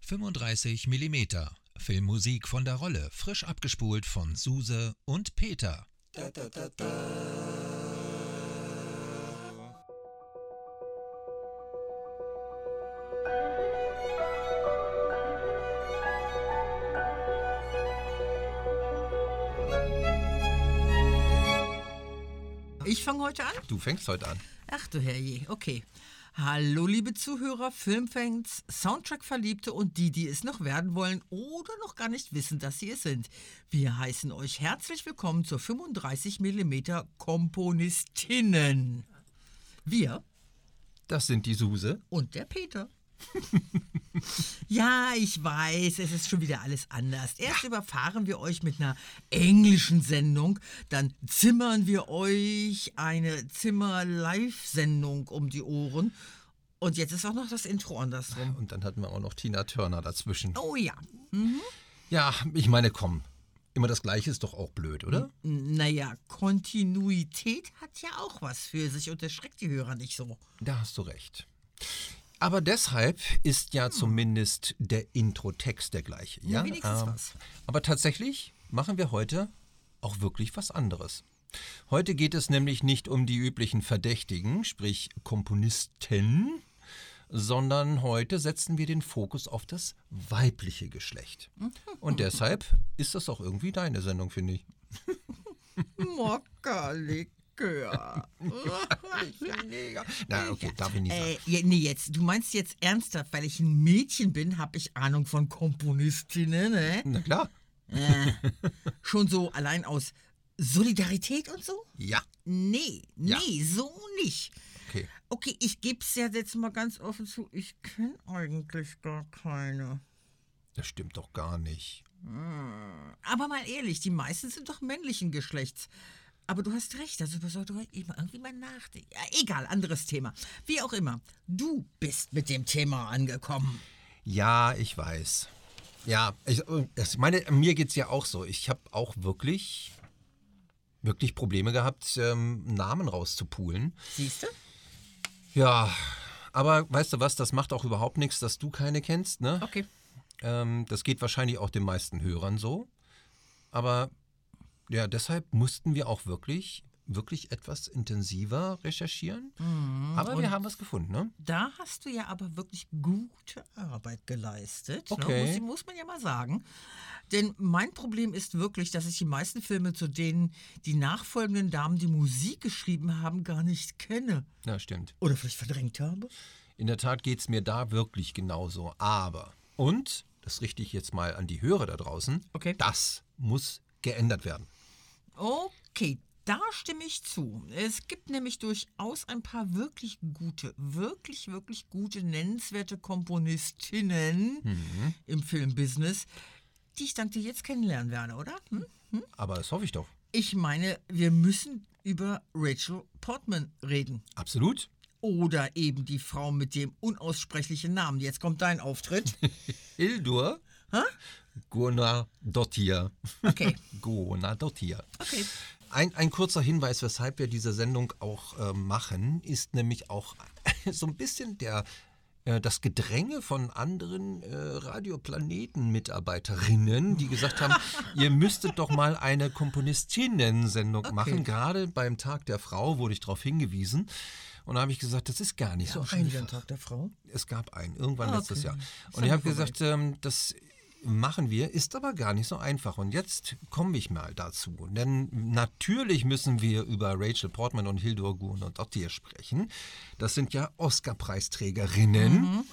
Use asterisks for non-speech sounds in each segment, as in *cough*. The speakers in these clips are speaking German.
35 mm Filmmusik von der Rolle, frisch abgespult von Suse und Peter. Fange heute an? Du fängst heute an. Ach du Herrje, okay. Hallo liebe Zuhörer, Filmfans, Soundtrack-Verliebte und die, die es noch werden wollen oder noch gar nicht wissen, dass sie es sind. Wir heißen euch herzlich willkommen zur 35mm Komponistinnen. Wir Das sind die Suse. und der Peter. *laughs* ja, ich weiß, es ist schon wieder alles anders. Erst überfahren wir euch mit einer englischen Sendung, dann zimmern wir euch eine Zimmer-Live-Sendung um die Ohren. Und jetzt ist auch noch das Intro andersrum. Und dann hatten wir auch noch Tina Turner dazwischen. Oh ja. Ja, ich meine, komm. Immer das Gleiche ist doch auch blöd, oder? Naja, Kontinuität hat ja auch was für sich und erschreckt die Hörer nicht so. Da hast du recht. Aber deshalb ist ja zumindest der Intro-Text der gleiche. Ja, Ja, was. Aber tatsächlich machen wir heute auch wirklich was anderes. Heute geht es nämlich nicht um die üblichen Verdächtigen, sprich Komponisten, sondern heute setzen wir den Fokus auf das weibliche Geschlecht. Und deshalb ist das auch irgendwie deine Sendung, finde ich. Mockerlikör. *laughs* Na, okay, darf ich nicht sagen. Äh, nee, jetzt, du meinst jetzt ernsthaft, weil ich ein Mädchen bin, habe ich Ahnung von Komponistinnen, ne? Na klar. Schon so allein aus Solidarität und so? Ja. Nee, nee, Ja. so nicht. Okay. Okay, ich geb's ja jetzt mal ganz offen zu, ich kenne eigentlich gar keine. Das stimmt doch gar nicht. Aber mal ehrlich, die meisten sind doch männlichen Geschlechts. Aber du hast recht, also sollte man irgendwie mal nachdenken. Ja, egal, anderes Thema. Wie auch immer, du bist mit dem Thema angekommen. Ja, ich weiß. Ja, ich, ich meine, mir geht's ja auch so. Ich habe auch wirklich, wirklich Probleme gehabt, ähm, Namen rauszupulen. Siehst du? Ja, aber weißt du was, das macht auch überhaupt nichts, dass du keine kennst, ne? Okay. Ähm, das geht wahrscheinlich auch den meisten Hörern so. Aber ja, deshalb mussten wir auch wirklich, wirklich etwas intensiver recherchieren. aber wir haben was gefunden, ne? Da hast du ja aber wirklich gute Arbeit geleistet. Okay. Ne? Muss, muss man ja mal sagen. Denn mein Problem ist wirklich, dass ich die meisten Filme, zu denen die nachfolgenden Damen die Musik geschrieben haben, gar nicht kenne. Ja, stimmt. Oder vielleicht verdrängt habe. In der Tat geht es mir da wirklich genauso. Aber, und, das richte ich jetzt mal an die Hörer da draußen, Okay. das muss geändert werden. Okay, da stimme ich zu. Es gibt nämlich durchaus ein paar wirklich gute, wirklich, wirklich gute, nennenswerte Komponistinnen im Filmbusiness, die ich dank dir jetzt kennenlernen werde, oder? Hm? Aber das hoffe ich doch. Ich meine, wir müssen über Rachel Portman reden. Absolut. Oder eben die Frau mit dem unaussprechlichen Namen. Jetzt kommt dein Auftritt. *laughs* Hildur Gunnar-Dottir. Okay. *laughs* Gunnar-Dottir. Okay. Ein, ein kurzer Hinweis, weshalb wir diese Sendung auch äh, machen, ist nämlich auch *laughs* so ein bisschen der, äh, das Gedränge von anderen äh, Radioplaneten-Mitarbeiterinnen, die gesagt haben, *laughs* ihr müsstet doch mal eine Komponistinnen-Sendung machen. Gerade beim Tag der Frau wurde ich darauf hingewiesen. Und da habe ich gesagt, das ist gar nicht so wieder ein einfach. Tag der Frau. Es gab einen, irgendwann Ah, letztes okay. Jahr. Ist Und ich habe gesagt, ähm, das machen wir, ist aber gar nicht so einfach. Und jetzt komme ich mal dazu. Denn natürlich müssen wir über Rachel Portman und Hildur Gun und Dottir sprechen. Das sind ja Oscar-Preisträgerinnen.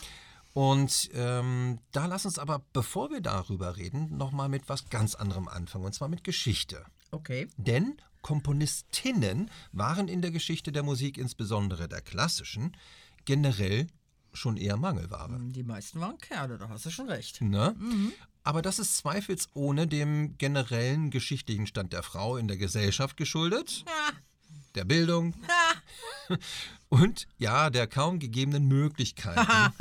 Und ähm, da lass uns aber, bevor wir darüber reden, nochmal mit was ganz anderem anfangen. Und zwar mit Geschichte. Okay. Denn Komponistinnen waren in der Geschichte der Musik, insbesondere der klassischen, generell schon eher Mangelware. Die meisten waren Kerle, da hast du schon recht. Ne? Aber das ist zweifelsohne dem generellen geschichtlichen Stand der Frau in der Gesellschaft geschuldet, der Bildung *laughs* und ja, der kaum gegebenen Möglichkeiten.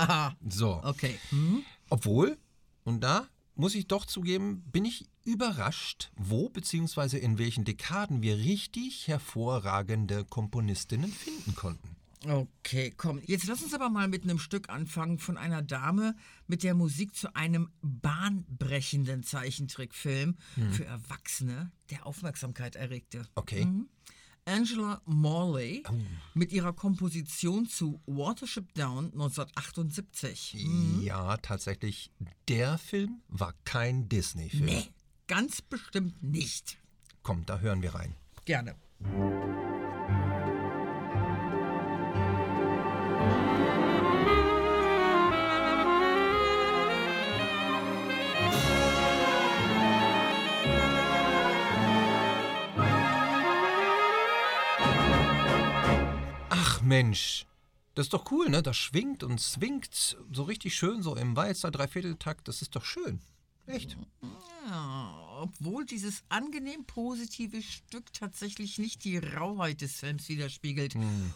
so. Okay. Hm? Obwohl, und da muss ich doch zugeben, bin ich überrascht, wo bzw. in welchen Dekaden wir richtig hervorragende Komponistinnen finden konnten. Okay, komm, jetzt lass uns aber mal mit einem Stück anfangen von einer Dame, mit der Musik zu einem bahnbrechenden Zeichentrickfilm für Erwachsene, der Aufmerksamkeit erregte. Okay. Angela Morley mit ihrer Komposition zu Watership Down 1978. Ja, tatsächlich, der Film war kein Disney-Film. Nee, ganz bestimmt nicht. Komm, da hören wir rein. Gerne. Mensch, das ist doch cool, ne? Das schwingt und swingt so richtig schön, so im Walzer Dreivierteltakt. Das ist doch schön. Echt? Ja, obwohl dieses angenehm positive Stück tatsächlich nicht die Rauheit des Films widerspiegelt.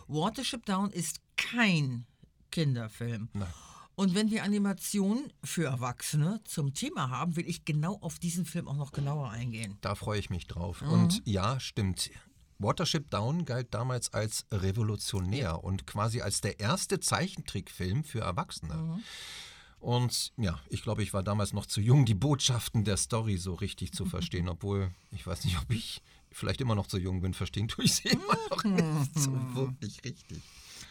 Watership Down ist kein Kinderfilm. Nein. Und wenn wir Animationen für Erwachsene zum Thema haben, will ich genau auf diesen Film auch noch genauer eingehen. Da freue ich mich drauf. Und ja, stimmt. Watership Down galt damals als revolutionär und quasi als der erste Zeichentrickfilm für Erwachsene. Und ja, ich glaube, ich war damals noch zu jung, die Botschaften der Story so richtig zu verstehen, *laughs* obwohl ich weiß nicht, ob ich vielleicht immer noch zu jung bin, verstehen tue ich sie immer noch nicht so wirklich richtig.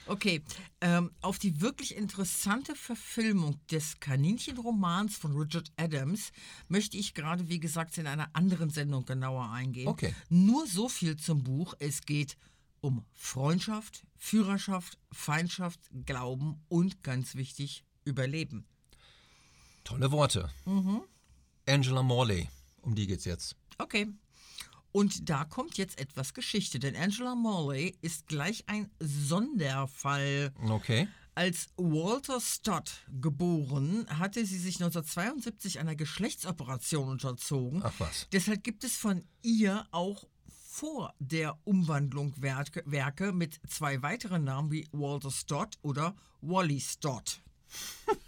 Okay, ähm, auf die wirklich interessante Verfilmung des Kaninchenromans von Richard Adams möchte ich gerade, wie gesagt, in einer anderen Sendung genauer eingehen. Okay. Nur so viel zum Buch. Es geht um Freundschaft, Führerschaft, Feindschaft, Glauben und ganz wichtig, Überleben. Tolle Worte. Angela Morley, um die geht's jetzt. Okay. Und da kommt jetzt etwas Geschichte, denn Angela Morley ist gleich ein Sonderfall. Okay. Als Walter Stott geboren, hatte sie sich 1972 einer Geschlechtsoperation unterzogen. Ach was. Deshalb gibt es von ihr auch vor der Umwandlung Werke, Werke mit zwei weiteren Namen wie Walter Stott oder Wally Stott. *laughs*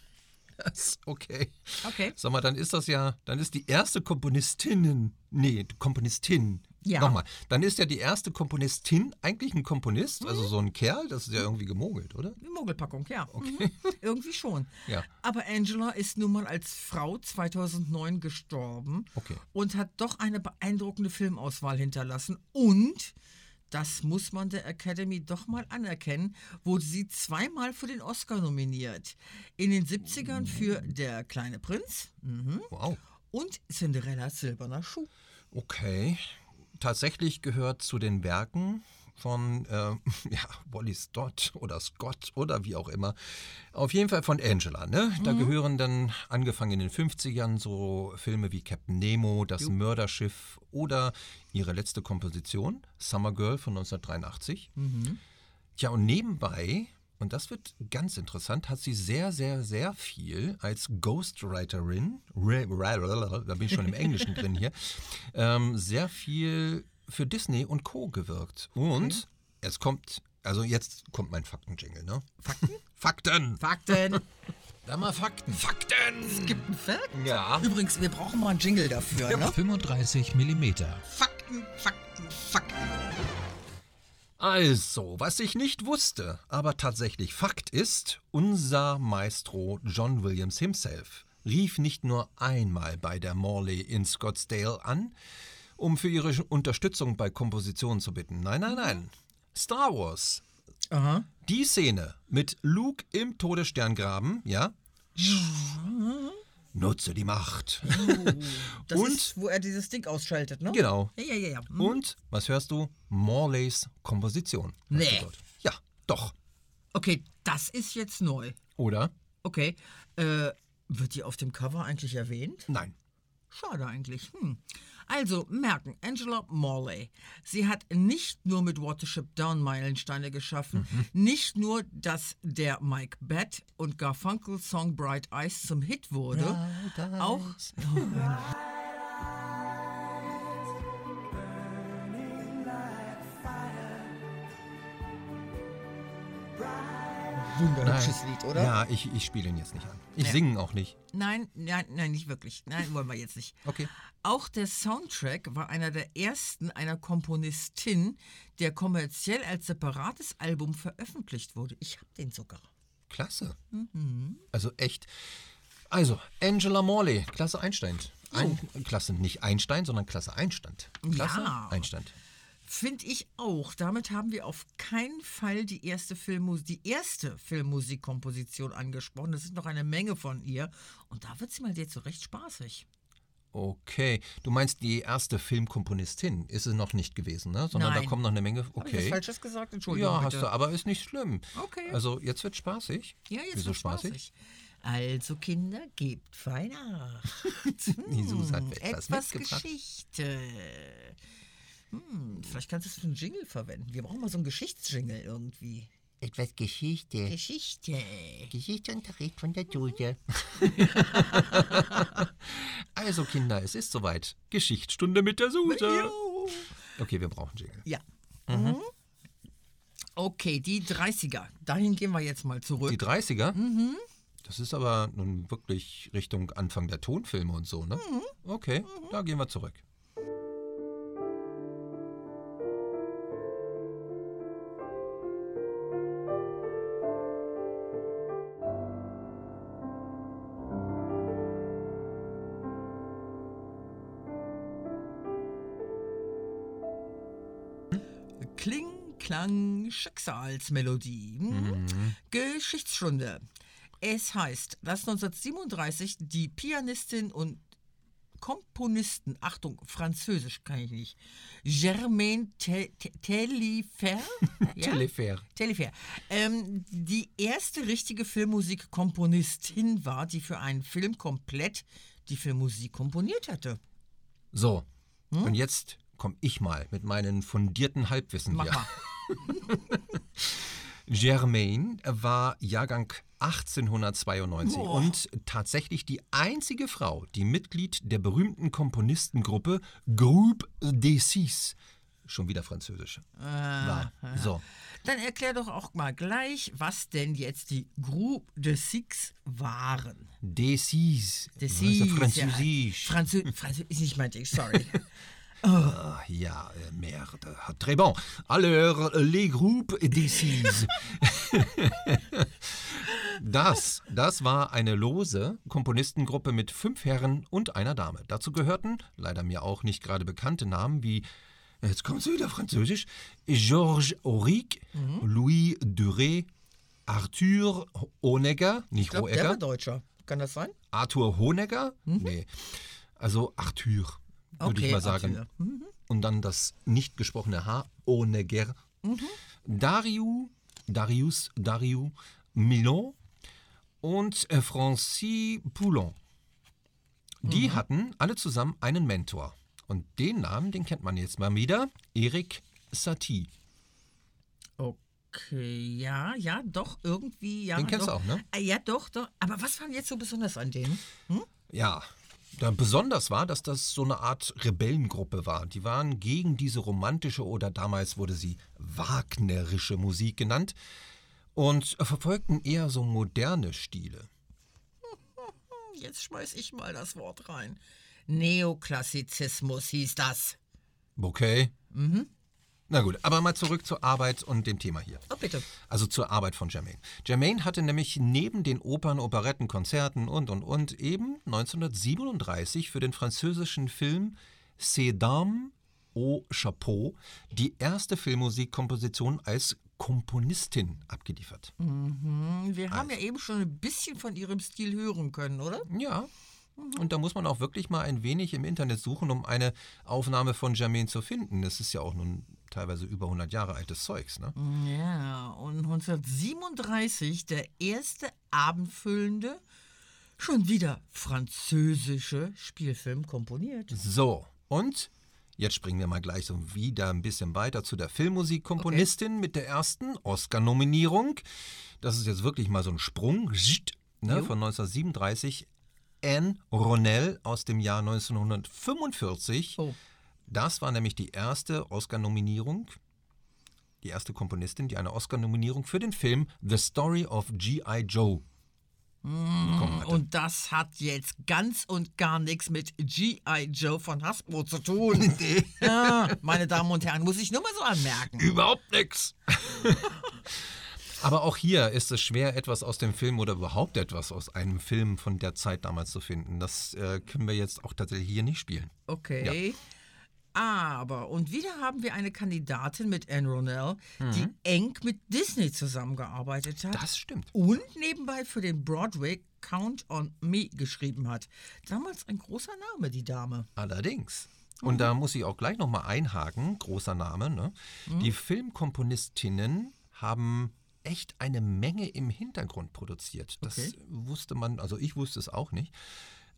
Das, okay. Okay. Sag mal, dann ist das ja, dann ist die erste Komponistin, nee, Komponistin. Ja. Nochmal, dann ist ja die erste Komponistin eigentlich ein Komponist, also so ein Kerl, das ist ja irgendwie gemogelt, oder? Mogelpackung, ja. Mhm. Irgendwie schon. Ja. Aber Angela ist nun mal als Frau 2009 gestorben Okay. und hat doch eine beeindruckende Filmauswahl hinterlassen. Und, das muss man der Academy doch mal anerkennen, wurde sie zweimal für den Oscar nominiert. In den 70ern für Der kleine Prinz mhm. Wow. und Cinderellas silberner Schuh. Okay. Tatsächlich gehört zu den Werken von äh, *laughs* ja, Wally Stott oder Scott oder wie auch immer. Auf jeden Fall von Angela. Ne? Da gehören dann angefangen in den 50ern so Filme wie Captain Nemo, Das Mörderschiff oder ihre letzte Komposition, Summer Girl von 1983. Tja, und nebenbei, und das wird ganz interessant, hat sie sehr, sehr, sehr viel als Ghostwriterin, *laughs* da bin ich schon im Englischen drin hier, ähm, sehr viel für Disney und Co. gewirkt. Und es kommt, also jetzt kommt mein Faktenjingle, ne? Fakten? *laughs* Fakten! Fakten. Da mal Fakten. Fakten! es gibt einen Fakt. Ja. Übrigens, wir brauchen mal einen Jingle dafür, ne? 35 mm. Fakten, Fakten, Fakten. Also, was ich nicht wusste, aber tatsächlich Fakt ist, unser Maestro John Williams himself rief nicht nur einmal bei der Morley in Scottsdale an, um für ihre Unterstützung bei Kompositionen zu bitten. Nein, nein, nein. Star Wars. Aha. Die Szene mit Luke im Todessterngraben, ja? Nutze die Macht. Das Und- ist, wo er dieses Ding ausschaltet, ne? Genau. Ja, ja, ja. ja. Hm. Und, was hörst du? Morleys Komposition. Nee. Ja, doch. Okay, das ist jetzt neu. Oder? Okay. Äh, wird die auf dem Cover eigentlich erwähnt? Nein. Schade eigentlich. Hm. Also, merken, Angela Morley. Sie hat nicht nur mit Watership Down Meilensteine geschaffen, nicht nur, dass der Mike Bett und Garfunkel Song Bright Eyes zum Hit wurde, auch wunderhübsches Lied, oder? Ja, ich, ich spiele ihn jetzt nicht an. Ich Ja. singe ihn auch nicht. Nein, nein, nein, nicht wirklich. Nein, wollen wir jetzt nicht. Okay. Auch der Soundtrack war einer der ersten einer Komponistin, der kommerziell als separates Album veröffentlicht wurde. Ich habe den sogar. Klasse. Mhm. Also echt. Also, Angela Morley, Klasse Einstein. Ein, Klasse nicht Einstein, sondern Klasse Einstand. Klasse Ja. Einstand. Finde ich auch. Damit haben wir auf keinen Fall die erste Filmmusik, die erste Filmmusikkomposition angesprochen. Es ist noch eine Menge von ihr. Und da wird sie mal jetzt so recht spaßig. Okay. Du meinst die erste Filmkomponistin ist es noch nicht gewesen, ne? Sondern da Nein. kommt noch eine Menge. Habe ich was Okay. Falsches gesagt? Entschuldigung. Ja, bitte. hast du, aber ist nicht schlimm. Okay. Also jetzt wird spaßig. Ja, jetzt Wieso wird's spaßig. Also Kinder, gebt fein acht. Die *laughs* Susi hat etwas etwas. Geschichte. Hm, vielleicht kannst du es für einen Jingle verwenden. Wir brauchen mal so einen Geschichtsjingle irgendwie. Etwas Geschichte. Geschichte. Geschichtsunterricht von der Julia. *laughs* also Kinder, es ist soweit. Geschichtsstunde mit der Suse. Okay, wir brauchen Jingle. Ja. Mhm. Okay, die 30er. Dahin gehen wir jetzt mal zurück. Die 30er? Das ist aber nun wirklich Richtung Anfang der Tonfilme und so, ne? Okay, da gehen wir zurück. Schicksalsmelodie. Hm? Geschichtsstunde. Es heißt, dass 1937 die Pianistin und Komponisten, Achtung, Französisch kann ich nicht, Germaine Te- Te- Taillefer, *laughs* ja? Telefair. Taillefer, ähm, die erste richtige Filmmusikkomponistin war, die für einen Film komplett die Filmmusik komponiert hatte. So, und jetzt komme ich mal mit meinen fundierten Halbwissen Mach hier. mal. *laughs* *laughs* Germaine war Jahrgang 1892 Boah. und tatsächlich die einzige Frau, die Mitglied der berühmten Komponistengruppe Groupe des Six, schon wieder französisch, war. So, Dann erklär doch auch mal gleich, was denn jetzt die Groupe de Six waren. des Six. Des ja Six, Französisch. Ja. Franzö Franzö ist nicht mein Ding, sorry. *laughs* Ah, ja, äh, merde. Très bon. Alors, les groupes Six. *laughs* Das, das war eine lose Komponistengruppe mit fünf Herren und einer Dame. Dazu gehörten, leider mir auch nicht gerade bekannte Namen wie, jetzt kommt es wieder französisch, Georges Auric, Louis Duret, Arthur Honegger, nicht Ich glaube, der Roegger, war Deutscher. Kann das sein? Arthur Honegger, nee, also Arthur, würde ich Okay, mal sagen. Mhm. Und dann das nicht gesprochene H, Honegger. Darius, Darius, Darius Milon und äh, Francis Poulon. Die hatten alle zusammen einen Mentor. Und den Namen, den kennt man jetzt mal wieder, Eric Satie. Okay, ja, ja, doch, irgendwie, ja. Den kennst du doch. auch, ne? Ah, Ja, doch, doch. Aber was war jetzt so besonders an dem? Hm? Ja, besonders war, dass das so eine Art Rebellengruppe war. Die waren gegen diese romantische oder damals wurde sie wagnerische Musik genannt und verfolgten eher so moderne Stile. *laughs* Jetzt schmeiß ich mal das Wort rein. Neoklassizismus hieß das. Okay. Na gut, aber mal zurück zur Arbeit und dem Thema hier. Oh, bitte. Also zur Arbeit von Germain. Germain hatte nämlich neben den Opern, Operetten, Konzerten und und und eben 1937 für den französischen Film Ces Dames au Chapeau die erste Filmmusikkomposition als Komponistin abgeliefert. Hm, Wir haben ja eben schon ein bisschen von ihrem Stil hören können, oder? Ja. Und da muss man auch wirklich mal ein wenig im Internet suchen, um eine Aufnahme von Germain zu finden. Das ist ja auch nun teilweise über 100 Jahre altes Zeugs, ne? Ja, und 1937 der erste abendfüllende, schon wieder französische Spielfilm komponiert. So, und jetzt springen wir mal gleich so wieder ein bisschen weiter zu der Filmmusikkomponistin mit der ersten Oscar-Nominierung. Das ist jetzt wirklich mal so ein Sprung ne, von 1937. Anne Ronell aus dem Jahr 1945. Oh. Das war nämlich die erste Oscar-Nominierung. die erste Komponistin, die eine Oscar-Nominierung für den Film The Story of G.I. Joe bekommen hatte. Und das hat jetzt ganz und gar nichts mit G.I. Joe von Hasbro zu tun. *laughs* ja, meine Damen und Herren, muss ich nur mal so anmerken. Überhaupt nichts. Aber auch hier ist es schwer, etwas aus dem Film oder überhaupt etwas aus einem Film von der Zeit damals zu finden. Das äh, können wir jetzt auch tatsächlich hier nicht spielen. Okay. Aber, und wieder haben wir eine Kandidatin mit Anne Ronell, die eng mit Disney zusammengearbeitet hat. Das stimmt. und nebenbei für den Broadway Count on Me geschrieben hat. Damals ein großer Name, die Dame. Allerdings. Und da muss ich auch gleich nochmal einhaken, großer Name. Ne? Die Filmkomponistinnen haben echt eine Menge im Hintergrund produziert. Das Okay. wusste man, also ich wusste es auch nicht.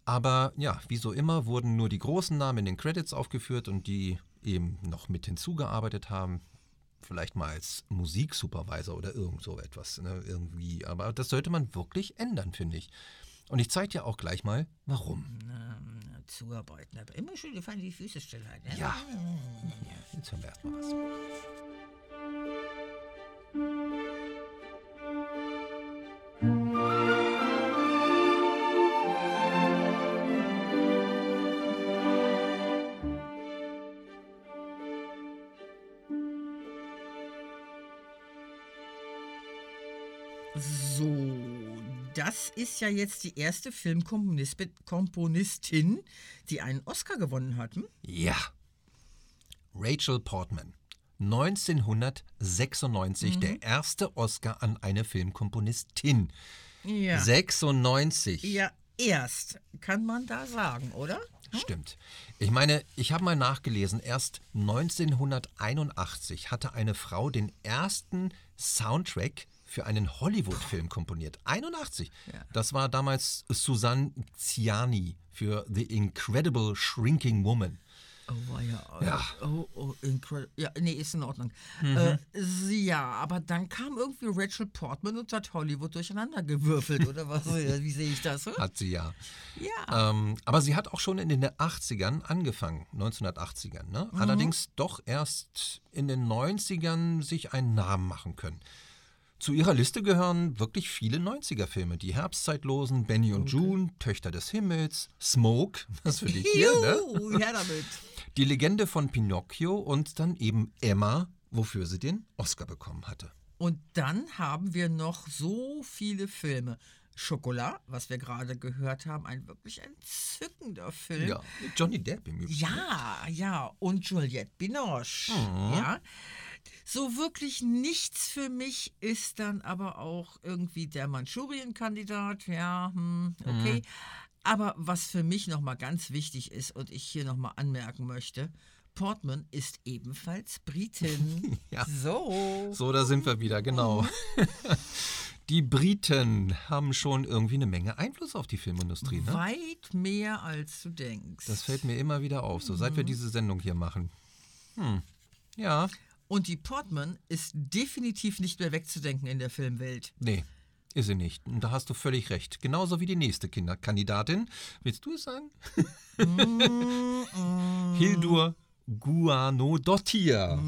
Aber ja, wie so immer wurden nur die großen Namen in den Credits aufgeführt und die eben noch mit hinzugearbeitet haben. Vielleicht mal als Musiksupervisor oder irgend so etwas. Ne? Irgendwie. Aber das sollte man wirklich ändern, finde ich. Und ich zeige dir auch gleich mal, warum. Ähm, zuarbeiten, aber immer schön feine die Füße stillhalten. Ne? Ja. Jetzt hören wir erstmal was. Das ist ja jetzt die erste Filmkomponistin, die einen Oscar gewonnen hat. Hm? Ja. Rachel Portman. 1996 der erste Oscar an eine Filmkomponistin. Ja. 96. ja, erst, kann man da sagen, oder? Stimmt. Ich meine, ich habe mal nachgelesen, erst 1981 hatte eine Frau den ersten Soundtrack für einen Hollywood-Film komponiert. 81. Ja. Das war damals Susanne Ciani für The Incredible Shrinking Woman. Oh, ja. Ja. Oh, oh, incredible. Ja, nee, ist in Ordnung. Äh, sie- ja, aber dann kam irgendwie Rachel Portman und hat Hollywood durcheinander gewürfelt, oder was? *laughs* Wie sehe ich das? hm? Hat sie ja. Ja. Ähm, aber sie hat auch schon in den 80ern angefangen, 1980ern. Ne? Allerdings doch erst in den 90ern sich einen Namen machen können. Zu ihrer Liste gehören wirklich viele 90er-Filme. Die Herbstzeitlosen, Benny und June, Töchter des Himmels, Smoke, was für dich hier, ne? Juhu, her damit. *laughs* Die Legende von Pinocchio und dann eben Emma, wofür sie den Oscar bekommen hatte. Und dann haben wir noch so viele Filme. Schokolade, was wir gerade gehört haben, ein wirklich entzückender Film. Ja, Johnny Depp im Übrigen. Ja, ja, und Juliette Binoche. Mhm. Ja. So wirklich nichts für mich ist dann aber auch irgendwie der Manchurien-Kandidat. Ja, hm, okay. Mhm. Aber was für mich nochmal ganz wichtig ist und ich hier nochmal anmerken möchte, Portman ist ebenfalls Britin. *laughs* Ja. So. So, da sind wir wieder, genau. *laughs* Die Briten haben schon irgendwie eine Menge Einfluss auf die Filmindustrie, ne? Weit mehr als du denkst. Das fällt mir immer wieder auf, so seit wir diese Sendung hier machen. Hm. Ja, und die Portman ist definitiv nicht mehr wegzudenken in der Filmwelt. nee, ist sie nicht. Und da hast du völlig recht. Genauso wie die nächste Kinderkandidatin. Willst du es sagen? *laughs* Hildur Guanodottir.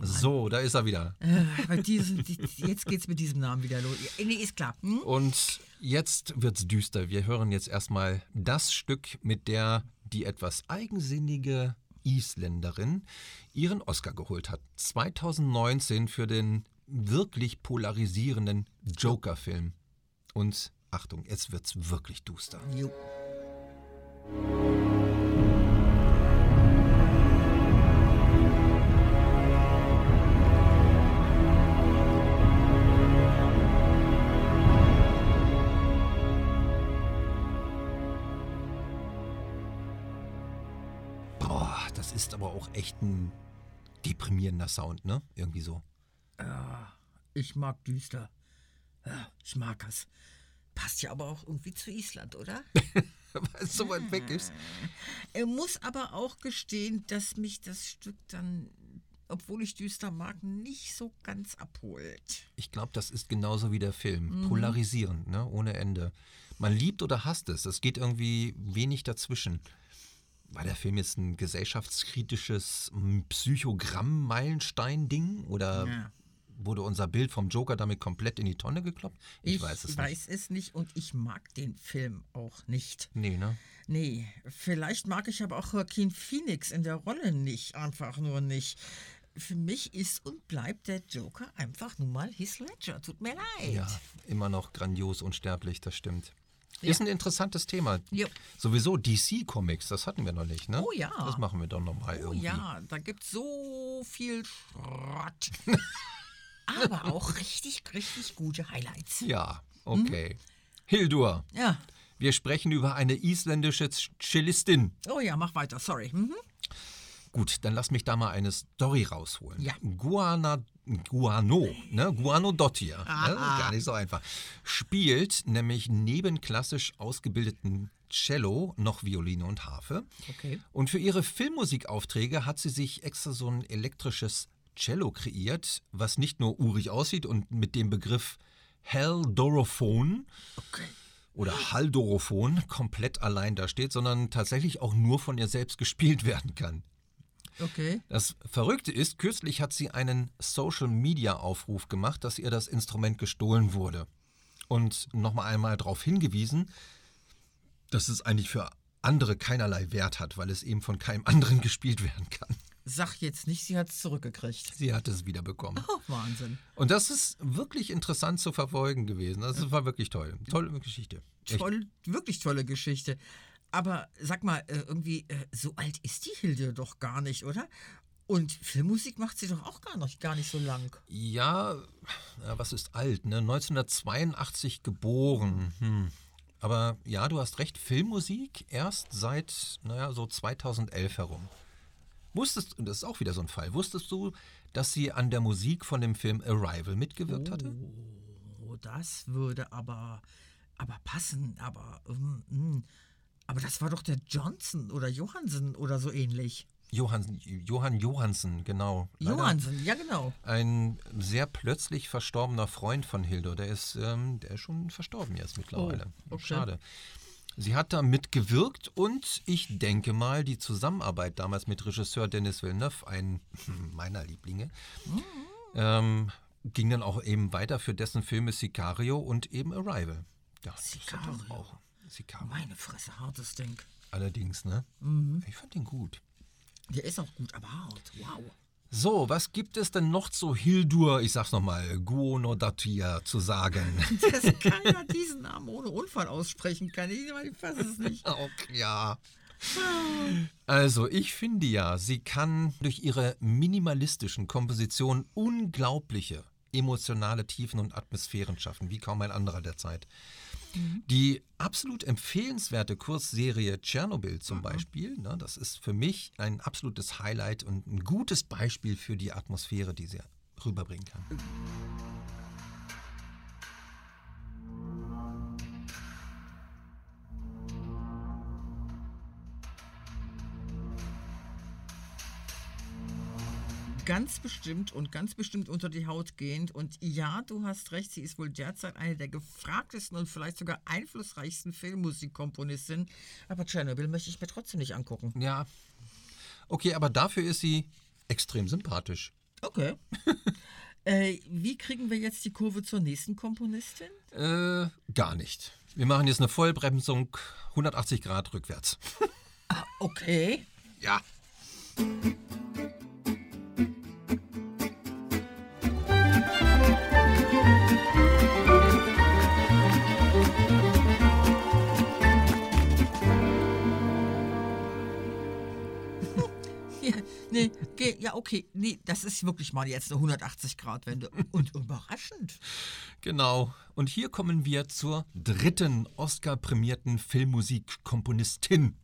So, da ist er wieder. Äh, diesem, die, jetzt geht's mit diesem Namen wieder los. Nee, ist klar. Hm? Und jetzt wird's düster. Wir hören jetzt erstmal das Stück, mit der die etwas eigensinnige Isländerin ihren Oscar geholt hat. 2019 für den wirklich polarisierenden Joker-Film. Und Achtung, jetzt wird's wirklich duster. Jo. Echt ein deprimierender Sound, ne? Irgendwie so. Ich mag düster. Ja, ich mag es. Passt ja aber auch irgendwie zu Island, oder? *laughs* Weil es so weit weg ist. Er muss aber auch gestehen, dass mich das Stück dann, obwohl ich düster mag, nicht so ganz abholt. Ich glaube, das ist genauso wie der Film. Polarisierend, ne? ohne Ende. Man liebt oder hasst es. Es geht irgendwie wenig dazwischen. War der Film jetzt ein gesellschaftskritisches mm, Psychogramm-Meilenstein-Ding? Oder Ja. wurde unser Bild vom Joker damit komplett in die Tonne gekloppt? Ich, weiß es weiß nicht. es nicht und ich mag den Film auch nicht. Nee, ne? Nee, vielleicht mag ich aber auch Joaquin Phoenix in der Rolle nicht, einfach nur nicht. Für mich ist und bleibt der Joker einfach nun mal Heath Ledger. Tut mir leid. Ja, immer noch grandios unsterblich, das stimmt. Ja. Ist ein interessantes Thema. Ja. Sowieso DC-Comics, das hatten wir noch nicht, ne? Oh ja. Das machen wir doch nochmal Oh irgendwie. ja, da gibt es so viel Schrott. *laughs* aber auch richtig, richtig gute Highlights. Ja, okay. Hildur, Ja. wir sprechen über eine isländische Cellistin. Oh ja, mach weiter, sorry. Mhm. Gut, dann lass mich da mal eine Story rausholen. Ja. Guana, Guano, ne? Guano Dottir, ne? gar nicht so einfach. Spielt nämlich neben klassisch ausgebildeten Cello noch Violine und Harfe. Okay. Und für ihre Filmmusikaufträge hat sie sich extra so ein elektrisches Cello kreiert, was nicht nur urig aussieht und mit dem Begriff Haldorophon Okay. oder Haldorophon komplett allein da steht, sondern tatsächlich auch nur von ihr selbst gespielt *laughs* werden kann. Okay. Das Verrückte ist, kürzlich hat sie einen Social-Media-Aufruf gemacht, dass ihr das Instrument gestohlen wurde. Und nochmal einmal darauf hingewiesen, dass es eigentlich für andere keinerlei Wert hat, weil es eben von keinem *laughs* anderen gespielt werden kann. Sag jetzt nicht, sie hat es zurückgekriegt. Sie hat es wieder bekommen. Oh, Wahnsinn. Und das ist wirklich interessant zu verfolgen gewesen. Das war wirklich toll. Tolle Geschichte. Toll, wirklich tolle Geschichte. Aber sag mal, äh, irgendwie, äh, so alt ist die Hilde doch gar nicht, oder? Und Filmmusik macht sie doch auch gar nicht, gar nicht so lang. Ja, was ist alt, ne? 1982 geboren. Hm. Aber ja, du hast recht, Filmmusik erst seit, naja, so 2011 herum. Wusstest, und das ist auch wieder so ein Fall, wusstest du, dass sie an der Musik von dem Film Arrival mitgewirkt hatte? Oh, das würde aber, aber passen, aber, ähm, mm. Aber das war doch der Johnson oder Johansen oder so ähnlich. Johann, Johann Johansen, genau. Leider Johansen, ja genau. Ein sehr plötzlich verstorbener Freund von Hildur, der ist, ähm, der ist schon verstorben jetzt mittlerweile. Oh, okay. Schade. Sie hat da mitgewirkt und ich denke mal, die Zusammenarbeit damals mit Regisseur Dennis Villeneuve, ein *laughs* meiner Lieblinge, ähm, ging dann auch eben weiter für dessen Filme Sicario und eben Arrival. Ja, das ist doch Sicario. auch Sicario. Meine Fresse, hartes Ding. Allerdings, ne? Mhm. Ich fand den gut. Der ist auch gut, aber hart. Wow. So, was gibt es denn noch zu Hildur, ich sag's nochmal, Guonodatia zu sagen? *laughs* Dass keiner diesen Namen ohne Unfall aussprechen kann. Ich, ich fasse es nicht. *laughs* Auch ja. Also, ich finde ja, sie kann durch ihre minimalistischen Kompositionen unglaubliche emotionale Tiefen und Atmosphären schaffen, wie kaum ein anderer der Zeit. Die absolut empfehlenswerte Kursserie Tschernobyl zum Beispiel, ne, das ist für mich ein absolutes Highlight und ein gutes Beispiel für die Atmosphäre, die sie rüberbringen kann. Ganz bestimmt und ganz bestimmt unter die Haut gehend. Und ja, du hast recht, sie ist wohl derzeit eine der gefragtesten und vielleicht sogar einflussreichsten Filmmusikkomponistinnen. Aber Tschernobyl möchte ich mir trotzdem nicht angucken. Ja, okay, aber dafür ist sie extrem sympathisch. Okay. *laughs* äh, wie kriegen wir jetzt die Kurve zur nächsten Komponistin? Äh, gar nicht. Wir machen jetzt eine Vollbremsung 180 Grad rückwärts. Okay. Ja. Nee, geh, ja, okay. Nee, das ist wirklich mal jetzt eine 180-Grad-Wende. Und überraschend. Genau. Und hier kommen wir zur dritten Oscar-prämierten Filmmusikkomponistin,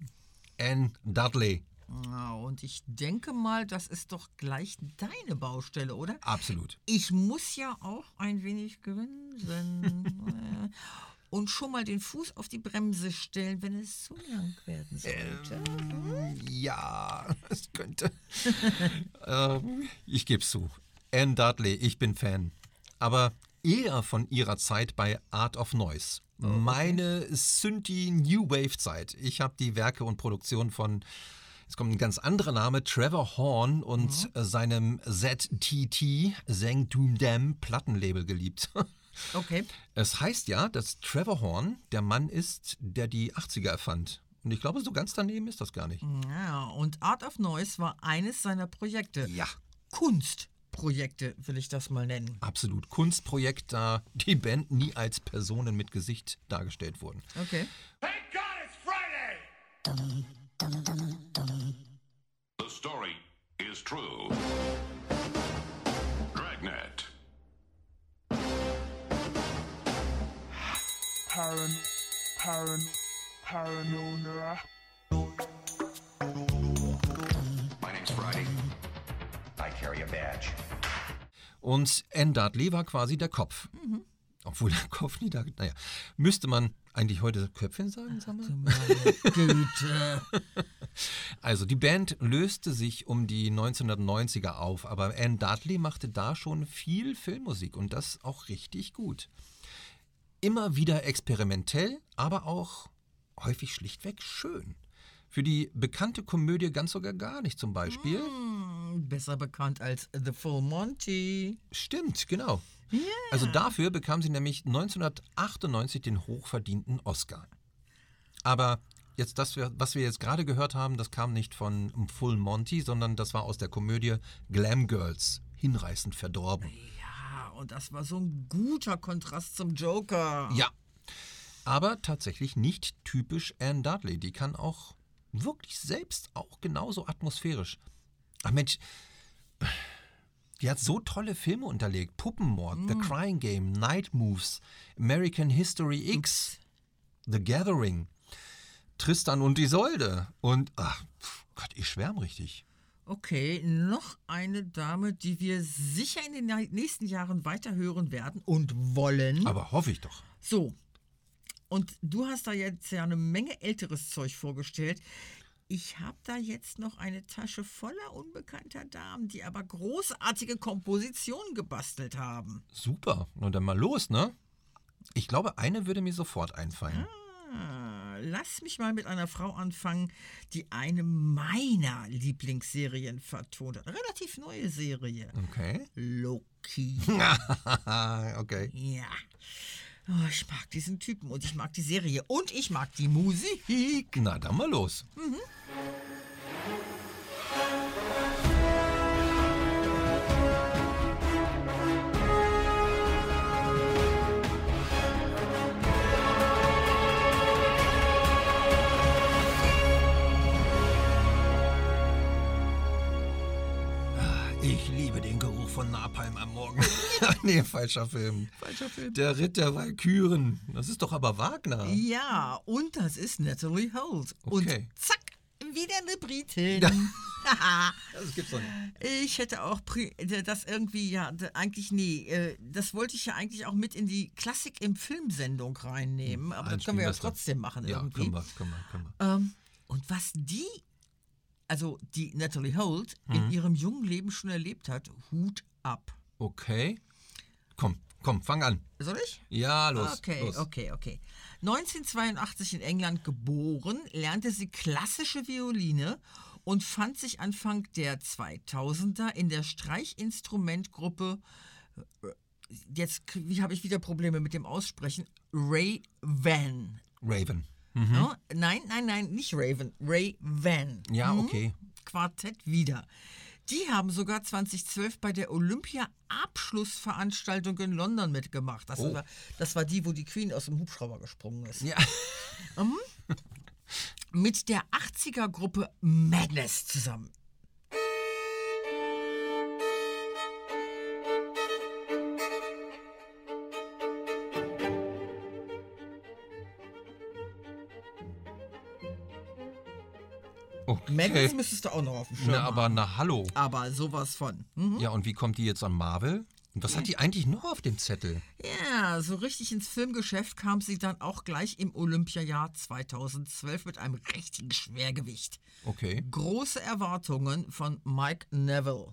Anne Dudley. Ja, und ich denke mal, das ist doch gleich deine Baustelle, oder? Absolut. Ich muss ja auch ein wenig grinsen. *laughs* und schon mal den Fuß auf die Bremse stellen, wenn es zu lang werden sollte. Ja, *laughs* es könnte. ähm, ich gebe zu. Anne Dudley, ich bin Fan. Aber eher von ihrer Zeit bei Art of Noise. Meine Synthi New Wave Zeit. Ich habe die Werke und Produktionen von Jetzt kommt ein ganz anderer Name, Trevor Horn und äh, seinem ZTT, Zeng Doom Dam Plattenlabel geliebt. *laughs* Okay. Es heißt ja, dass Trevor Horn der Mann ist, der die 80er erfand. Und ich glaube, so ganz daneben ist das gar nicht. Ja, und Art of Noise war eines seiner Projekte. Ja. Kunstprojekte, will ich das mal nennen. Absolut. Kunstprojekt, da die Band nie als Personen mit Gesicht dargestellt wurden. Okay. Thank God it's Friday! The story is true. Paran, paran, paranoia. My name's Friday. I carry a badge. Und Ann Dudley war quasi der Kopf. Obwohl der Kopf nie da. Naja, müsste man eigentlich heute Köpfchen sagen, sag mal? Meine Güte. *laughs* Also, die Band löste sich um die 1990er auf, aber Ann Dudley machte da schon viel Filmmusik und das auch richtig gut. Immer wieder experimentell, aber auch häufig schlichtweg schön. Für die bekannte Komödie ganz sogar gar nicht zum Beispiel. Besser bekannt als The Full Monty. Stimmt, genau. Also dafür bekam sie nämlich 1998 den hochverdienten Oscar. Aber jetzt das, was wir jetzt gerade gehört haben, das kam nicht von Full Monty, sondern das war aus der Komödie Glam Girls. Hinreißend verdorben. Ja, und das war so ein guter Kontrast zum Joker. Ja. Aber tatsächlich nicht typisch Anne Dudley. Die kann auch wirklich selbst auch genauso atmosphärisch. Ach Mensch, die hat so tolle Filme unterlegt. Puppenmord, The Crying Game, Night Moves, American History X, The Gathering, Tristan und Isolde. Und, ach, Gott, ich schwärm richtig. Okay, noch eine Dame, die wir sicher in den nächsten Jahren weiterhören werden und wollen. Aber hoffe ich doch. So. Und du hast da jetzt ja eine Menge älteres Zeug vorgestellt. Ich habe da jetzt noch eine Tasche voller unbekannter Damen, die aber großartige Kompositionen gebastelt haben. Super. Und dann mal los, ne? Ich glaube, eine würde mir sofort einfallen. Ah, lass mich mal mit einer Frau anfangen, die eine meiner Lieblingsserien vertont hat. Relativ neue Serie. Okay. Loki. *laughs* okay. Ja. Oh, ich mag diesen Typen und ich mag die Serie und ich mag die Musik. Na, dann mal los. Ah, von Napalm am Morgen. *laughs* nee, falscher Film. Falscher Film. Der Ritt der Walküren. Das ist doch aber Wagner. Ja, und das ist Natalie Holt. Und Okay. zack, wieder eine Britin. *laughs* Das gibt's doch nicht. Ich hätte auch das irgendwie, ja, eigentlich nee. äh, Das wollte ich ja eigentlich auch mit in die Klassik im Filmsendung reinnehmen. Aber das können wir ja trotzdem machen Ja, irgendwie. können wir, können wir, können wir. Ähm, und was die, also die Natalie Holt, in Mhm. ihrem jungen Leben schon erlebt hat, Hut ab. Okay. Komm, komm, fang an. Soll ich? Ja, los. Okay, los. okay, okay. 1982 in England geboren, lernte sie klassische Violine und fand sich Anfang der 2000er in der Streichinstrumentgruppe, äh, jetzt habe ich wieder Probleme mit dem Aussprechen, Ray Van. Raven. Ja? Nein, nein, nein, nicht Raven, Ray Van. Ja, okay. Quartett wieder. Die haben sogar 2012 bei der Olympia-Abschlussveranstaltung in London mitgemacht. Das, Oh. war, das war die, wo die Queen aus dem Hubschrauber gesprungen ist. Ja. *laughs* Mit der 80er-Gruppe Madness zusammen. Madness Okay. müsstest du auch noch auf dem Schirm Na, aber haben. na hallo. Aber sowas von. Hm? Ja, und wie kommt die jetzt an Marvel? Und was hat die eigentlich noch auf dem Zettel? Ja, so richtig ins Filmgeschäft kam sie dann auch gleich im Olympiajahr 2012 mit einem richtigen Schwergewicht. Okay. Große Erwartungen von Mike Neville.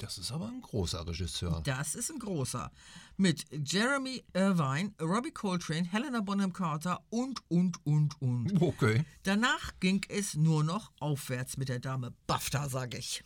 Das ist aber ein großer Regisseur. Das ist ein großer. Mit Jeremy Irvine, Robbie Coltrane, Helena Bonham Carter und, und, und, und. Okay. Danach ging es nur noch aufwärts mit der Dame BAFTA, sage ich.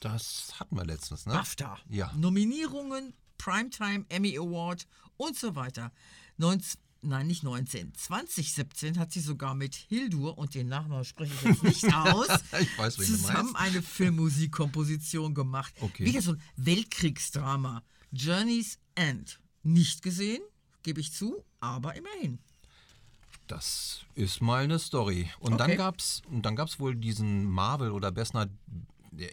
Das hatten wir letztens, ne? BAFTA. Ja. Nominierungen, Primetime Emmy Award und so weiter. 19, nein, nicht 19. 2017 hat sie sogar mit Hildur, und den Nachnamen spreche ich jetzt nicht aus, *laughs* Ich weiß, zusammen eine Filmmusikkomposition gemacht. Okay. Wieder so ein Weltkriegsdrama. Journey's End. Nicht gesehen, gebe ich zu, aber immerhin. Das ist mal eine Story. Und Okay. dann gab's und dann gab's wohl diesen Marvel oder besser,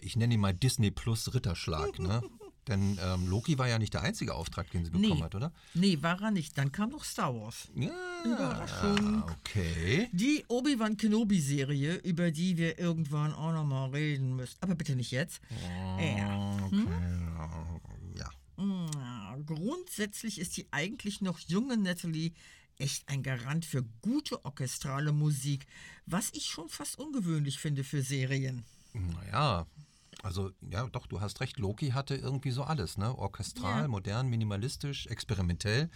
ich nenne ihn mal Disney Plus Ritterschlag, ne? *laughs* Denn ähm, Loki war ja nicht der einzige Auftrag, den sie bekommen hat, oder? Nee, war er nicht. Dann kam noch Star Wars. Ja. Überraschung. Okay. Die Obi-Wan Kenobi-Serie, über die wir irgendwann auch nochmal reden müssen. Aber bitte nicht jetzt. Ja. Ja. Ja, Grundsätzlich ist die eigentlich noch junge Natalie echt ein Garant für gute orchestrale Musik, was ich schon fast ungewöhnlich finde für Serien. Naja, also ja, doch, du hast recht. Loki hatte irgendwie so alles, ne? Orchestral, Ja. modern, minimalistisch, experimentell.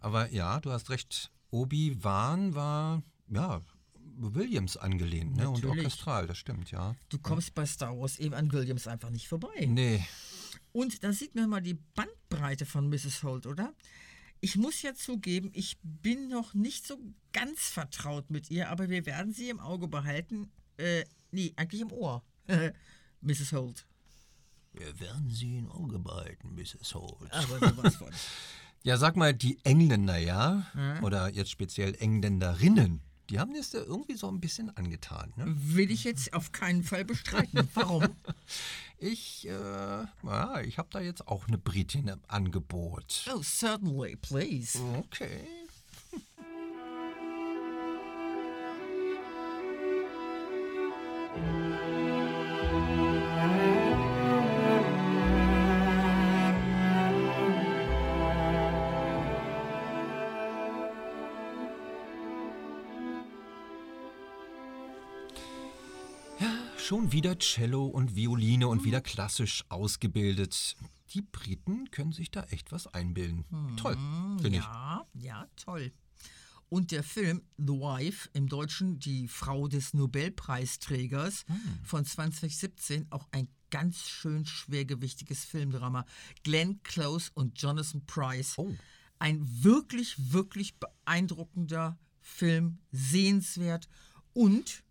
Aber ja, du hast recht. Obi-Wan war, ja, Williams angelehnt, ne? Und orchestral, das stimmt, ja. Du kommst bei Star Wars eben an Williams einfach nicht vorbei. Nee, Und da sieht man mal die Bandbreite von Mrs. Holt, oder? Ich muss ja zugeben, ich bin noch nicht so ganz vertraut mit ihr, aber wir werden sie im Auge behalten. Äh, nee, eigentlich im Ohr. *laughs* Mrs. Holt. wir werden sie im Auge behalten, Mrs. Holt. Aber sowas von. Ja, sag mal, die Engländer, ja? Oder jetzt speziell Engländerinnen, die haben es ja irgendwie so ein bisschen angetan, ne? Will ich jetzt auf keinen Fall bestreiten. Warum? *laughs* Ich, äh, ja, ich habe da jetzt auch eine Britin im Angebot. Oh, certainly, please. Okay. Schon wieder Cello und Violine und wieder klassisch ausgebildet. Die Briten können sich da echt was einbilden. Toll, finde ich. Ja, ja, toll. Und der Film The Wife, im Deutschen die Frau des Nobelpreisträgers von 2017, auch ein ganz schön schwergewichtiges Filmdrama. Glenn Close und Jonathan Price. Oh. Ein wirklich, wirklich beeindruckender Film, sehenswert und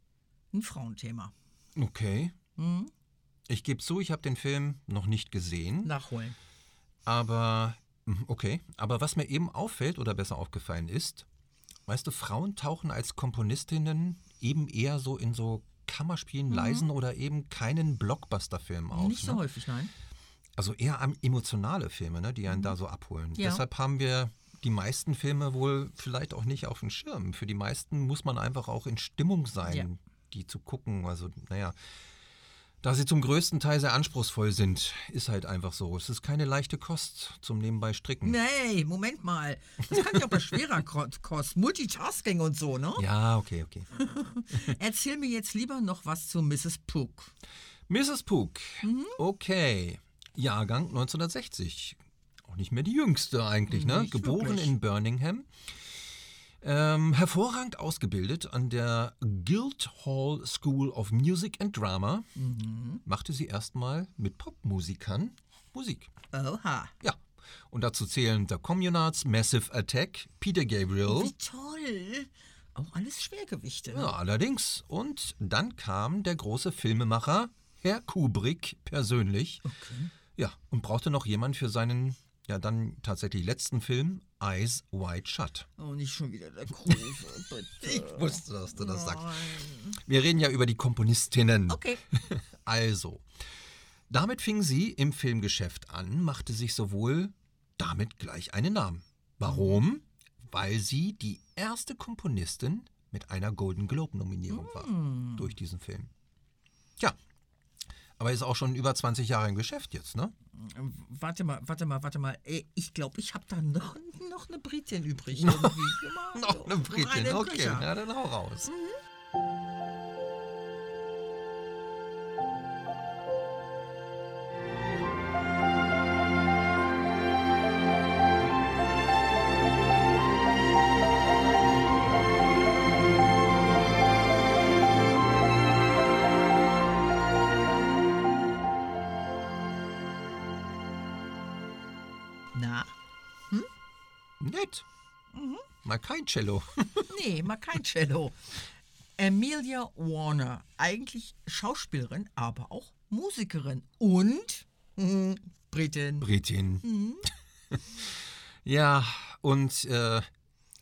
ein Frauenthema. Okay. Ich gebe zu, ich habe den Film noch nicht gesehen, Nachholen. aber mhm, okay. Aber was mir eben auffällt oder besser aufgefallen ist, weißt du, Frauen tauchen als Komponistinnen eben eher so in so Kammerspielen, leisen oder eben keinen Blockbuster-Film auf. Nicht so ne? häufig, nein. Also eher emotionale Filme, ne, die einen da so abholen. Ja. Deshalb haben wir die meisten Filme wohl vielleicht auch nicht auf dem Schirm. Für die meisten muss man einfach auch in Stimmung sein, Ja. Die zu gucken. Also, naja, da sie zum größten Teil sehr anspruchsvoll sind, ist halt einfach so. Es ist keine leichte Kost zum nebenbei stricken. Nee, Moment mal. Das kann ja auch bei schwerer Ko- Kost. Multitasking und so, ne? Ja, okay, okay. *laughs* Erzähl mir jetzt lieber noch was zu Mrs. Pook. Mrs. Pook. Okay. Jahrgang 1960. Auch nicht mehr die jüngste eigentlich, ne? Nicht Geboren wirklich. in Birmingham. Ähm, hervorragend ausgebildet an der Guildhall School of Music and Drama, machte sie erstmal mit Popmusikern Musik. Oha. Ja. Und dazu zählen The Communards, Massive Attack, Peter Gabriel. Wie toll. Auch alles Schwergewichte. Ja, allerdings. Und dann kam der große Filmemacher, Herr Kubrick, persönlich. Ja, und brauchte noch jemand für seinen, ja, dann tatsächlich letzten Film, Eyes Wide Shut. Oh, nicht schon wieder der *laughs* bitte. Ich wusste, dass du das sagst. Wir reden ja über die Komponistinnen. Okay. *laughs* Also, damit fing sie im Filmgeschäft an, machte sich sowohl damit gleich einen Namen. Warum? Weil sie die erste Komponistin mit einer Golden Globe-Nominierung war durch diesen Film. Tja, aber ist auch schon über 20 Jahre im Geschäft jetzt, ne? Warte mal, warte mal, warte mal. Ey, ich glaube, ich habe da noch, noch eine Britin übrig. *laughs* Noch eine *laughs* Britin, okay, ja, dann hau raus. Nett. Mal kein Cello. *laughs* Nee, mal kein Cello. Amelia Warner, eigentlich Schauspielerin, aber auch Musikerin und hm, Britin. Britin. *laughs* ja, und, äh,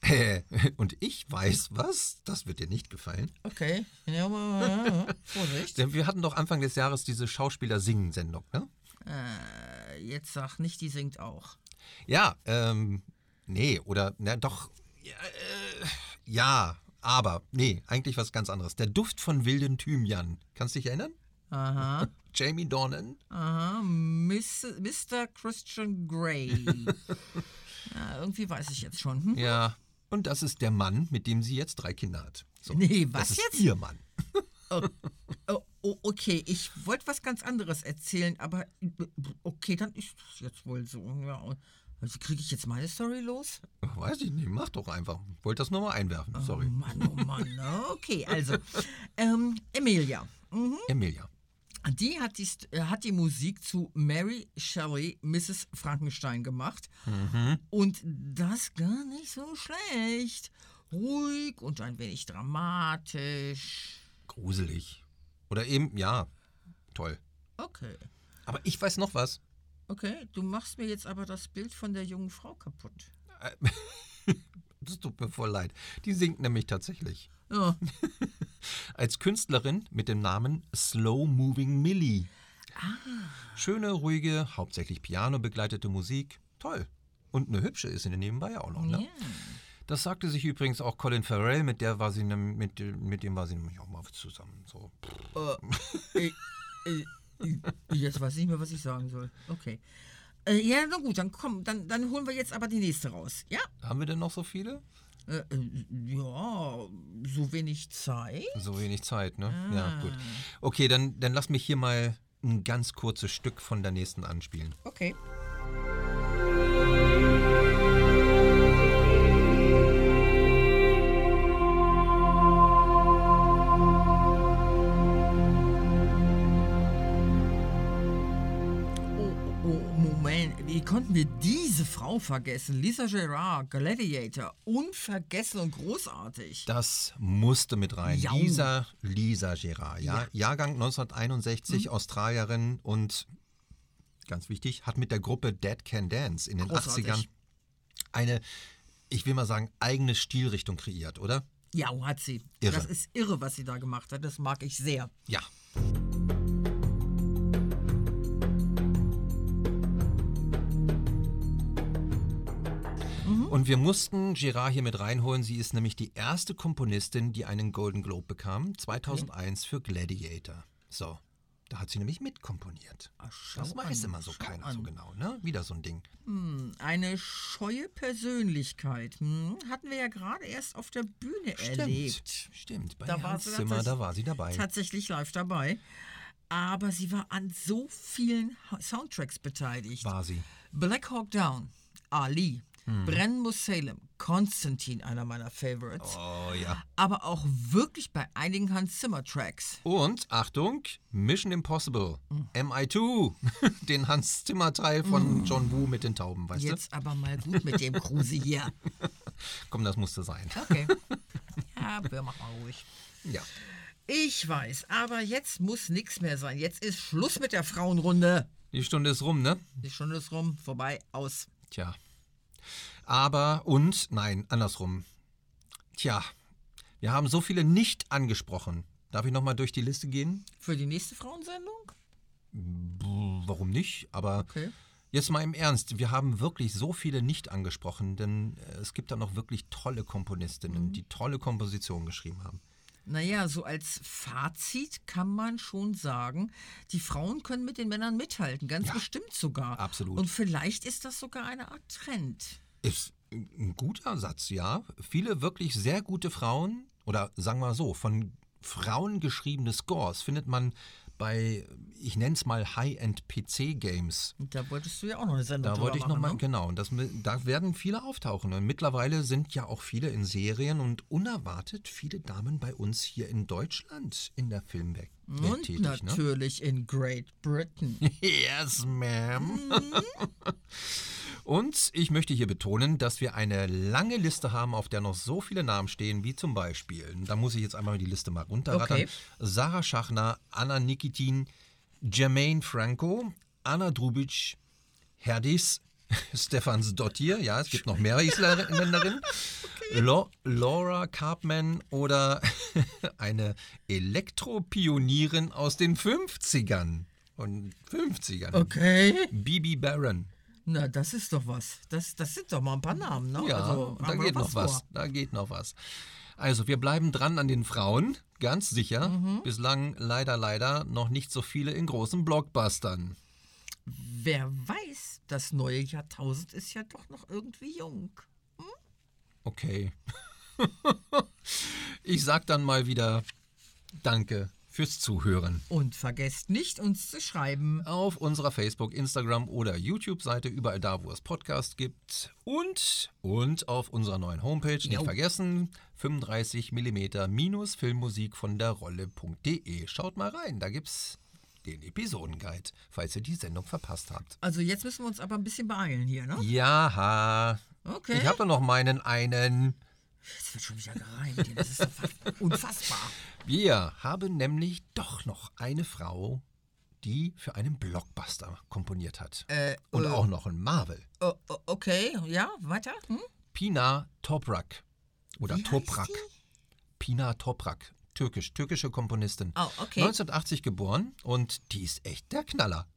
*laughs* und ich weiß was, das wird dir nicht gefallen. Okay, ja, aber, Vorsicht. Denn wir hatten doch Anfang des Jahres diese Schauspieler-Singen-Sendung, ne? Äh, jetzt sag nicht, die singt auch. Ja, ähm, nee, oder, na doch, ja, äh, ja, aber, nee, eigentlich was ganz anderes. Der Duft von wilden Thymian. Kannst du dich erinnern? Aha, *laughs* Jamie Dornan? aha, Miss, Mr. Christian Grey. *laughs* ja, irgendwie weiß ich jetzt schon. Hm? Ja. Und das ist der Mann, mit dem sie jetzt drei Kinder hat. So, Nee, was das ist jetzt? ihr Mann. Oh, oh, okay, ich wollte was ganz anderes erzählen, aber okay, dann ist das jetzt wohl so. Ja. Also kriege ich jetzt meine Story los? Weiß ich nicht, mach doch einfach. Wollte das nur mal einwerfen, sorry. Oh Mann, oh *laughs* Mann. Okay, also, ähm, Emilia. Mhm. Emilia. Die hat die, äh, hat die Musik zu Mary Shelley, Mrs. Frankenstein gemacht. Und das gar nicht so schlecht. Ruhig und ein wenig dramatisch. Gruselig. Oder eben, ja, toll. Okay. Aber ich weiß noch was. Okay, du machst mir jetzt aber das Bild von der jungen Frau kaputt. *laughs* Das tut mir voll leid. Die singt nämlich tatsächlich. Ja. *laughs* Als Künstlerin mit dem Namen Slow Moving Millie. Schöne, ruhige, hauptsächlich Piano begleitete Musik. Toll. Und eine hübsche ist sie nebenbei auch noch, ne? Ja. Das sagte sich übrigens auch Colin Farrell, mit der war sie nem- mit, mit dem war sie nämlich auch mal zusammen. So. Äh, *laughs* äh, äh, jetzt weiß ich nicht mehr, was ich sagen soll. Okay. Äh, ja, na gut, dann komm, dann, dann holen wir jetzt aber die nächste raus. Ja? Haben wir denn noch so viele? Äh, äh, ja, so wenig Zeit. So wenig Zeit, ne? Ja, gut. Okay, dann, dann lass mich hier mal ein ganz kurzes Stück von der nächsten anspielen. Okay. Oh, Moment, wie konnten wir diese Frau vergessen? Lisa Gerard, Gladiator, unvergessen und großartig. Das musste mit rein. Jau. Lisa, Lisa Gerard, ja. Ja. Jahrgang 1961, Australierin und ganz wichtig, hat mit der Gruppe Dead Can Dance in den Großartig. 80ern eine, ich will mal sagen, eigene Stilrichtung kreiert, oder? Ja, hat sie. Irre. Das ist irre, was sie da gemacht hat. Das mag ich sehr. Ja. Und wir mussten Girard hier mit reinholen. Sie ist nämlich die erste Komponistin, die einen Golden Globe bekam, 2001 für Gladiator. So, da hat sie nämlich mitkomponiert. schau Das weiß an, immer so keiner an. so genau, ne? Wieder so ein Ding. Eine scheue Persönlichkeit. Hm, hatten wir ja gerade erst auf der Bühne erlebt. Stimmt, bei Da war sie Zimmer, da war sie dabei. Tatsächlich live dabei. Aber sie war an so vielen Soundtracks beteiligt. War sie. Black Hawk Down, Ali, Mhm. Brennen muss Salem, Konstantin, einer meiner Favorites. Oh ja. Aber auch wirklich bei einigen Hans Zimmer Tracks. Und, Achtung, Mission Impossible, MI2, *laughs* den Hans Zimmer Teil von John Woo mit den Tauben, weißt Jetzt aber mal gut mit dem *laughs* Kruse hier. du? *laughs* Komm, das musste sein. Okay. Ja, wir machen mal ruhig. Ja. Ich weiß, aber jetzt muss nichts mehr sein. Jetzt ist Schluss mit der Frauenrunde. Die Stunde ist rum, ne? Die Stunde ist rum, vorbei, aus. Tja. Aber, und, nein, andersrum. Tja, wir haben so viele nicht angesprochen. Darf ich nochmal durch die Liste gehen? Für die nächste Frauensendung? Warum nicht? Aber Okay. jetzt mal im Ernst, wir haben wirklich so viele nicht angesprochen, denn äh, es gibt da noch wirklich tolle Komponistinnen, die tolle Kompositionen geschrieben haben. Naja, so als Fazit kann man schon sagen, die Frauen können mit den Männern mithalten, ganz bestimmt sogar. absolut. Und vielleicht ist das sogar eine Art Trend. Ist ein guter Satz, ja. Viele wirklich sehr gute Frauen, oder sagen wir so, von Frauen geschriebene Scores findet man bei, ich nenne es mal High-End-PC-Games. Da wolltest du ja auch noch eine Sendung Da wollte ich nochmal, ne? genau, und das, da werden viele auftauchen. Und mittlerweile sind ja auch viele in Serien und unerwartet viele Damen bei uns hier in Deutschland in der Filmwelt Welt Und tätig. Ne? natürlich in Great Britain. *laughs* Yes, ma'am. Und ich möchte hier betonen, dass wir eine lange Liste haben, auf der noch so viele Namen stehen, wie zum Beispiel, da muss ich jetzt einmal die Liste mal runterrattern, Okay. Sarah Schachner, Anna Nikitin, Jermaine Franco, Anna Drubic, Herdis, *laughs* Stefans Dottir, ja, es gibt noch mehr Isländerinnen, Lo Laura Carpman oder *laughs* eine Elektropionierin aus den 50ern. Und 50ern. Okay. Bibi Baron. Na, das ist doch was. Das, das sind doch mal ein paar Namen, ne? Ja, also, da geht noch was. vor. Da geht noch was. Also, wir bleiben dran an den Frauen, ganz sicher. Mhm. Bislang leider, leider noch nicht so viele in großen Blockbustern. Wer weiß, das neue Jahrtausend ist ja doch noch irgendwie jung. Okay. *laughs* ich sag dann mal wieder Danke fürs Zuhören. Und vergesst nicht, uns zu schreiben. Auf unserer Facebook, Instagram oder YouTube-Seite, überall da, wo es Podcasts gibt. Und, und auf unserer neuen Homepage, nicht Jo. vergessen, 35 mm minus Filmmusik von der Rolle.de. Schaut mal rein, da gibt's den Episodenguide, falls ihr die Sendung verpasst habt. Also jetzt müssen wir uns aber ein bisschen beeilen hier, ne? Ja, Okay. ich habe doch noch meinen einen. Jetzt wird schon wieder gereimt. Das ist *laughs* unfassbar. Wir haben nämlich doch noch eine Frau, die für einen Blockbuster komponiert hat. Äh, Und äh, auch noch einen Marvel. oh, oh, okay, ja, weiter. Hm? Pina Toprak. Oder Wie Toprak. Pina Toprak. Türkisch, türkische Komponistin. Oh, okay. 1980 geboren und die ist echt der Knaller.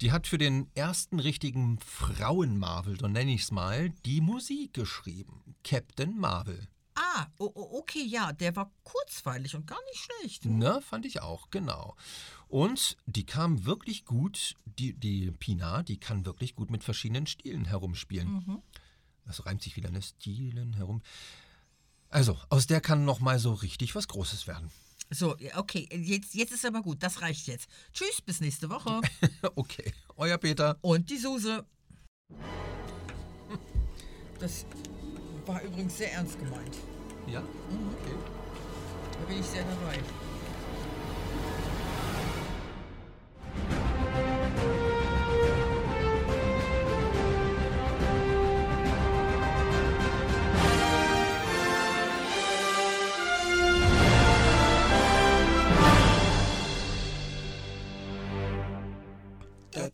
Die hat für den ersten richtigen Frauen-Marvel, so nenne ich es mal, die Musik geschrieben. Captain Marvel. Ah, oh, oh, okay, ja, der war kurzweilig und gar nicht schlecht. Ne, fand ich auch, genau. Und die kam wirklich gut, die, die Pina, die kann wirklich gut mit verschiedenen Stilen herumspielen. Das reimt sich wieder, ne? Stilen herum. Also, aus der kann noch mal so richtig was Großes werden. So, okay, jetzt, jetzt ist aber gut, das reicht jetzt. Tschüss, bis nächste Woche. *laughs* okay, euer Peter. Und die Suse. Das war übrigens sehr ernst gemeint. Ja, okay. Da bin ich sehr dabei.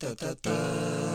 Da da da